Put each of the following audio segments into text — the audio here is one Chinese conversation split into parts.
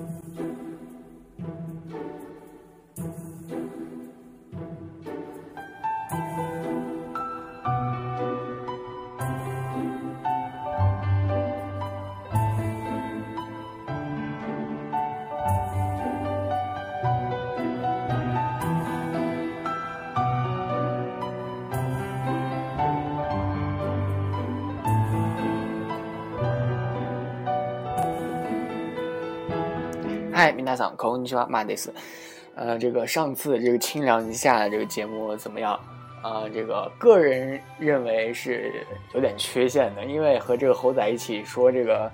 Thank you. 嗨，皆さんこんにちは、马德斯。呃，这个上次这个清凉一下的这个节目怎么样？啊、这个个人认为是有点缺陷的，因为和这个猴仔一起说这个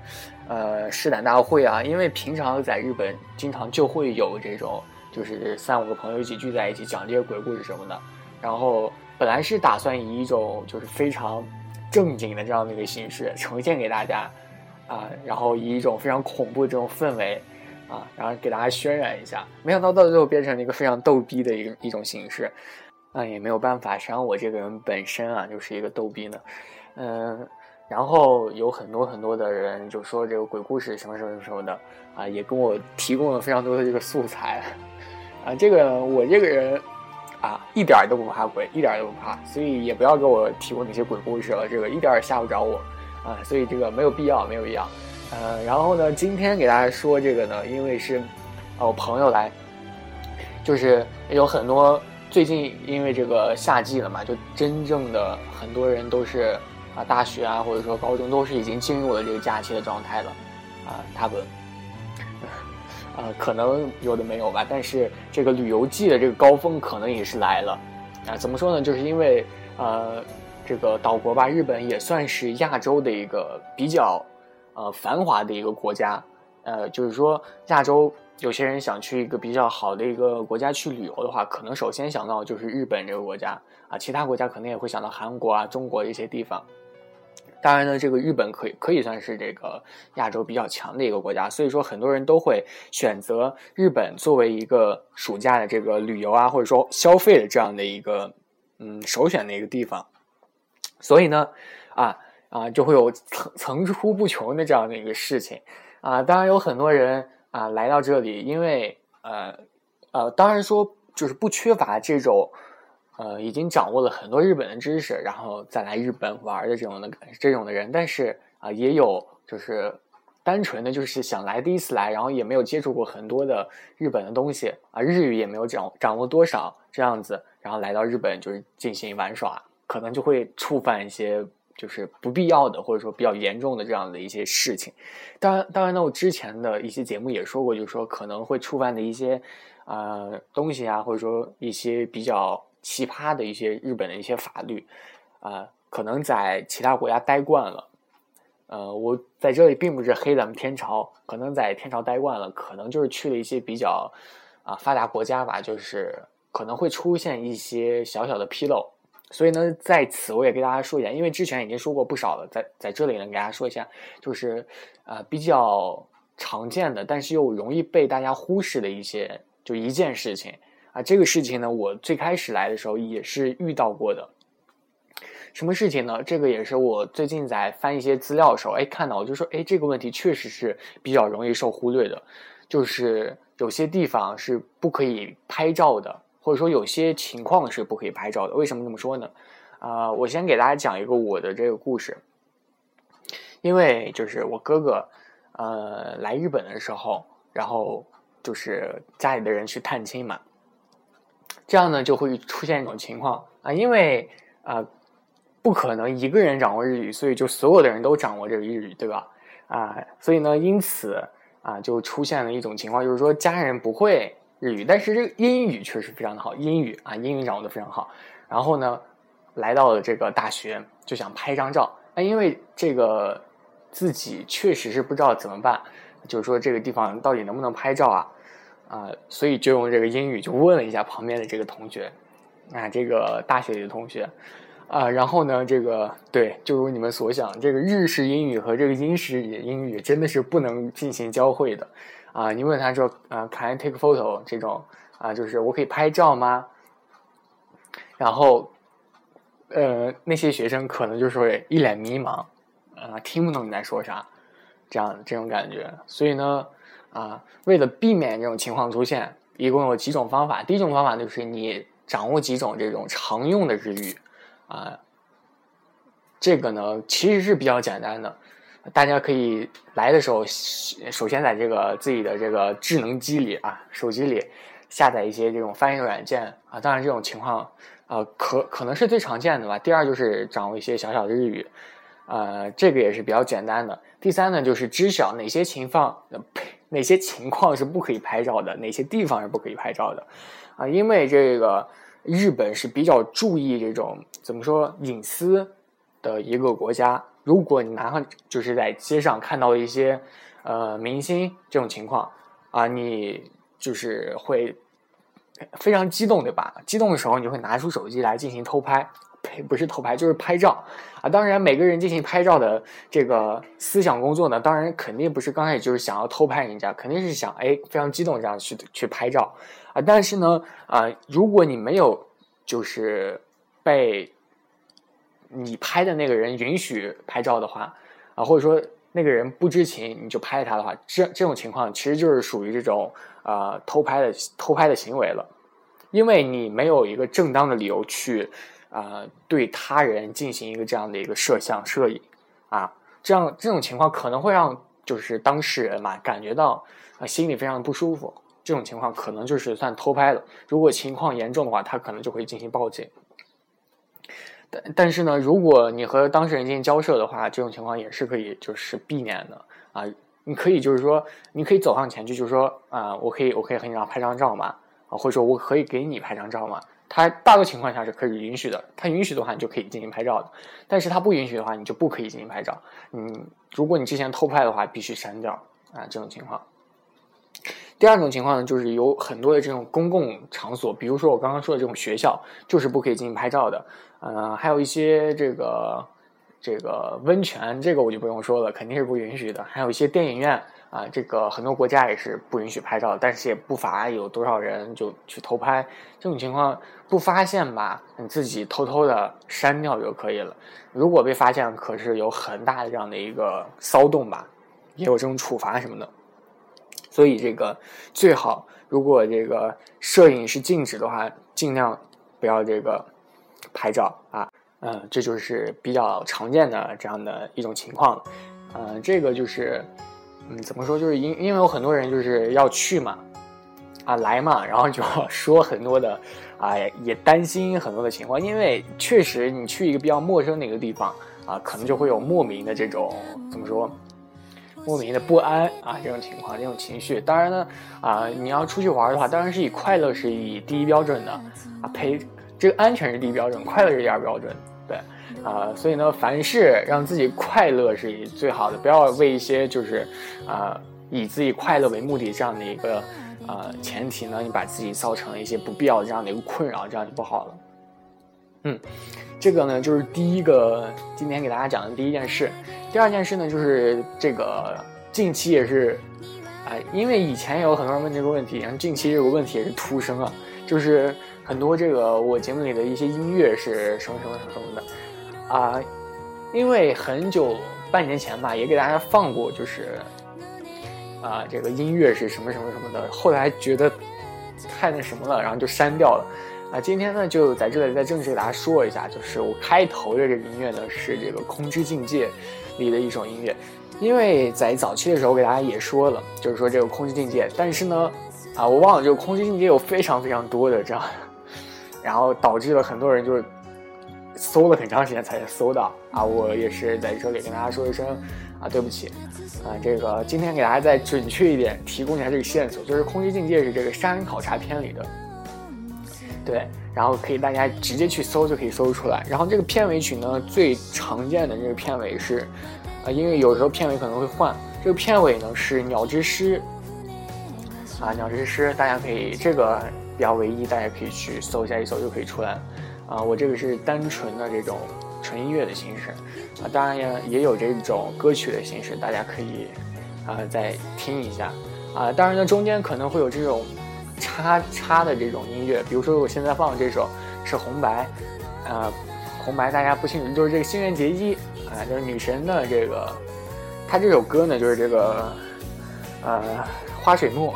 呃试胆大会啊，因为平常在日本经常就会有这种，就是三五个朋友一起聚在一起讲这些鬼故事什么的。然后本来是打算以一种就是非常正经的这样的一个形式呈现给大家啊、然后以一种非常恐怖的这种氛围。 啊，然后给大家渲染一下，没想到到最后变成了一个非常逗逼的一个一种形式，那也没有办法，谁让我这个人本身啊就是一个逗逼呢，嗯，然后有很多很多的人就说这个鬼故事什么什么什么的啊，也跟我提供了非常多的这个素材，啊，这个我这个人啊一点都不怕鬼，一点都不怕，所以也不要给我提供那些鬼故事了，这个一点也吓不着我。啊，所以这个没有必要，没有必要。呃，然后呢，今天给大家说这个呢，因为是，呃，我朋友来，就是有很多最近因为这个夏季了嘛，就真正的很多人都是啊，大学啊，或者说高中都是已经进入了这个假期的状态了，啊，他们，啊，可能有的没有吧，但是这个旅游季的这个高峰可能也是来了，啊，怎么说呢？就是因为呃，这个岛国吧，日本也算是亚洲的一个比较。呃，繁华的一个国家，呃，就是说亚洲有些人想去一个比较好的一个国家去旅游的话，可能首先想到就是日本这个国家啊，其他国家可能也会想到韩国啊、中国一些地方。当然呢，这个日本可以可以算是这个亚洲比较强的一个国家，所以说很多人都会选择日本作为一个暑假的这个旅游啊，或者说消费的这样的一个嗯首选的一个地方。所以呢，啊。啊，就会有层层出不穷的这样的一个事情，啊，当然有很多人啊来到这里，因为呃呃，当然说就是不缺乏这种呃已经掌握了很多日本的知识，然后再来日本玩的这种的这种的人，但是啊也有就是单纯的就是想来第一次来，然后也没有接触过很多的日本的东西啊，日语也没有掌掌握多少这样子，然后来到日本就是进行玩耍，可能就会触犯一些。就是不必要的，或者说比较严重的这样的一些事情。当然，当然呢，我之前的一些节目也说过，就是说可能会触犯的一些呃东西啊，或者说一些比较奇葩的一些日本的一些法律啊，可能在其他国家待惯了。呃，我在这里并不是黑咱们天朝，可能在天朝待惯了，可能就是去了一些比较啊发达国家吧，就是可能会出现一些小小的纰漏。所以呢，在此我也给大家说一下，因为之前已经说过不少了，在在这里呢，给大家说一下，就是呃比较常见的，但是又容易被大家忽视的一些，就一件事情啊。这个事情呢，我最开始来的时候也是遇到过的。什么事情呢？这个也是我最近在翻一些资料的时候，哎，看到我就说，哎，这个问题确实是比较容易受忽略的，就是有些地方是不可以拍照的。或者说有些情况是不可以拍照的，为什么这么说呢？啊，我先给大家讲一个我的这个故事。因为就是我哥哥，呃，来日本的时候，然后就是家里的人去探亲嘛，这样呢就会出现一种情况啊，因为啊不可能一个人掌握日语，所以就所有的人都掌握这个日语，对吧？啊，所以呢，因此啊就出现了一种情况，就是说家人不会。日语，但是这个英语确实非常的好，英语啊，英语掌握的非常好。然后呢，来到了这个大学，就想拍张照。那因为这个自己确实是不知道怎么办，就是说这个地方到底能不能拍照啊？啊，所以就用这个英语就问了一下旁边的这个同学，啊，这个大学里的同学啊。然后呢，这个对，就如你们所想，这个日式英语和这个英式英语真的是不能进行交汇的。啊，你问他说，啊，Can I take photo？这种啊，就是我可以拍照吗？然后，呃，那些学生可能就是会一脸迷茫，啊，听不懂你在说啥，这样这种感觉。所以呢，啊，为了避免这种情况出现，一共有几种方法。第一种方法就是你掌握几种这种常用的日语啊，这个呢其实是比较简单的。大家可以来的时候，首先在这个自己的这个智能机里啊，手机里下载一些这种翻译软件啊。当然，这种情况啊，可可能是最常见的吧。第二就是掌握一些小小的日语，呃，这个也是比较简单的。第三呢，就是知晓哪些情况，呸，哪些情况是不可以拍照的，哪些地方是不可以拍照的啊。因为这个日本是比较注意这种怎么说隐私的一个国家。如果你拿上就是在街上看到一些，呃，明星这种情况啊，你就是会非常激动，对吧？激动的时候，你就会拿出手机来进行偷拍，呸，不是偷拍，就是拍照啊。当然，每个人进行拍照的这个思想工作呢，当然肯定不是刚开始就是想要偷拍人家，肯定是想哎非常激动这样去去拍照啊。但是呢，啊，如果你没有就是被。你拍的那个人允许拍照的话，啊，或者说那个人不知情你就拍他的话，这这种情况其实就是属于这种啊偷拍的偷拍的行为了，因为你没有一个正当的理由去啊对他人进行一个这样的一个摄像摄影啊，这样这种情况可能会让就是当事人嘛感觉到啊心里非常不舒服，这种情况可能就是算偷拍了。如果情况严重的话，他可能就会进行报警。但是呢，如果你和当事人进行交涉的话，这种情况也是可以就是避免的啊。你可以就是说，你可以走上前去，就是说啊，我可以我可以和你让拍张照嘛啊，或者说我可以给你拍张照嘛。他大多情况下是可以允许的，他允许的话你就可以进行拍照的。但是他不允许的话，你就不可以进行拍照。嗯，如果你之前偷拍的话，必须删掉啊。这种情况。第二种情况呢，就是有很多的这种公共场所，比如说我刚刚说的这种学校，就是不可以进行拍照的。呃，还有一些这个这个温泉，这个我就不用说了，肯定是不允许的。还有一些电影院啊，这个很多国家也是不允许拍照，但是也不乏有多少人就去偷拍。这种情况不发现吧，你自己偷偷的删掉就可以了。如果被发现，可是有很大的这样的一个骚动吧，也有这种处罚什么的。所以这个最好，如果这个摄影是禁止的话，尽量不要这个。拍照啊，嗯，这就是比较常见的这样的一种情况，嗯，这个就是，嗯，怎么说，就是因因为有很多人就是要去嘛，啊，来嘛，然后就 说很多的，啊，也担心很多的情况，因为确实你去一个比较陌生的一个地方啊，可能就会有莫名的这种怎么说，莫名的不安啊，这种情况，这种情绪。当然呢，啊，你要出去玩的话，当然是以快乐是以第一标准的，啊，陪。这个安全是第一标准，快乐是第二标准，对，啊，所以呢，凡事让自己快乐是最好的，不要为一些就是啊以自己快乐为目的这样的一个啊前提呢，你把自己造成了一些不必要的这样的一个困扰，这样就不好了。嗯，这个呢就是第一个今天给大家讲的第一件事，第二件事呢就是这个近期也是啊，因为以前有很多人问这个问题，然后近期这个问题也是突生啊，就是。很多这个我节目里的一些音乐是什么什么什么的啊，因为很久半年前吧，也给大家放过，就是啊这个音乐是什么什么什么的，后来觉得太那什么了，然后就删掉了啊。今天呢就在这里再正式给大家说一下，就是我开头的这个音乐呢是这个《空之境界》里的一首音乐，因为在早期的时候给大家也说了，就是说这个《空之境界》，但是呢啊我忘了这个《空之境界》有非常非常多的这样。然后导致了很多人就是搜了很长时间才搜到啊！我也是在这里跟大家说一声啊，对不起啊！这个今天给大家再准确一点提供一下这个线索，就是《空气境界》是这个山考察片里的，对，然后可以大家直接去搜就可以搜出来。然后这个片尾曲呢，最常见的这个片尾是啊，因为有时候片尾可能会换，这个片尾呢是《鸟之诗》啊，《鸟之诗》，大家可以这个。比较唯一，大家可以去搜一下，一搜就可以出来。啊，我这个是单纯的这种纯音乐的形式，啊，当然也也有这种歌曲的形式，大家可以啊再听一下。啊，当然呢，中间可能会有这种插插的这种音乐，比如说我现在放的这首是红白，啊，红白大家不清楚，就是这个新垣结衣啊，就是女神的这个，她这首歌呢就是这个。呃，花水木，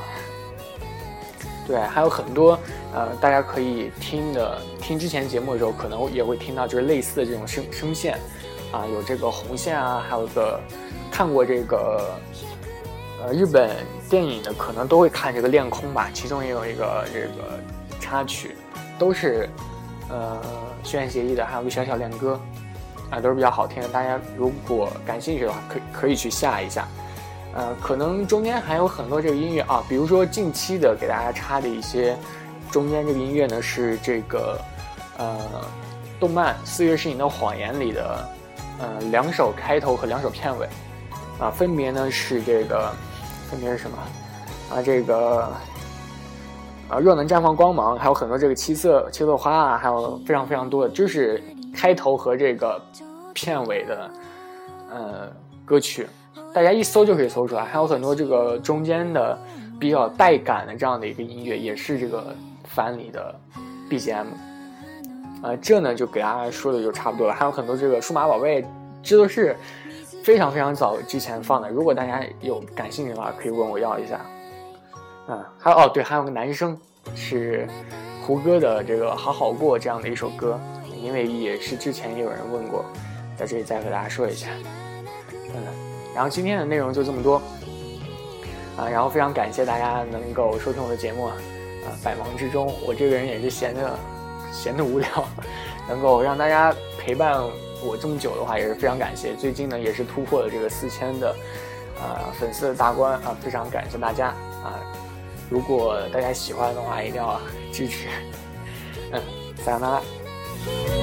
对，还有很多呃，大家可以听的，听之前节目的时候，可能也会听到，就是类似的这种声声线，啊，有这个红线啊，还有个看过这个呃日本电影的，可能都会看这个《恋空》吧，其中也有一个这个插曲，都是呃虚幻协议的，还有个小小恋歌，啊，都是比较好听的，大家如果感兴趣的话，可可以去下一下。呃，可能中间还有很多这个音乐啊，比如说近期的给大家插的一些，中间这个音乐呢是这个，呃，动漫《四月是你的谎言》里的，呃，两首开头和两首片尾，啊，分别呢是这个，分别是什么？啊，这个，啊，若能绽放光芒，还有很多这个七色七色花啊，还有非常非常多的，就是开头和这个片尾的，呃，歌曲。大家一搜就可以搜出来，还有很多这个中间的比较带感的这样的一个音乐，也是这个番里的 BGM。呃，这呢就给大家说的就差不多了。还有很多这个数码宝贝制作室非常非常早之前放的，如果大家有感兴趣的话，可以问我要一下。嗯，还有哦对，还有个男生是胡歌的这个好好过这样的一首歌，因为也是之前也有人问过，在这里再和大家说一下。然后今天的内容就这么多，啊，然后非常感谢大家能够收听我的节目，啊，百忙之中，我这个人也是闲的，闲的无聊，能够让大家陪伴我这么久的话，也是非常感谢。最近呢，也是突破了这个四千的，啊，粉丝的大关啊，非常感谢大家啊！如果大家喜欢的话，一定要支持，嗯，撒由那拉。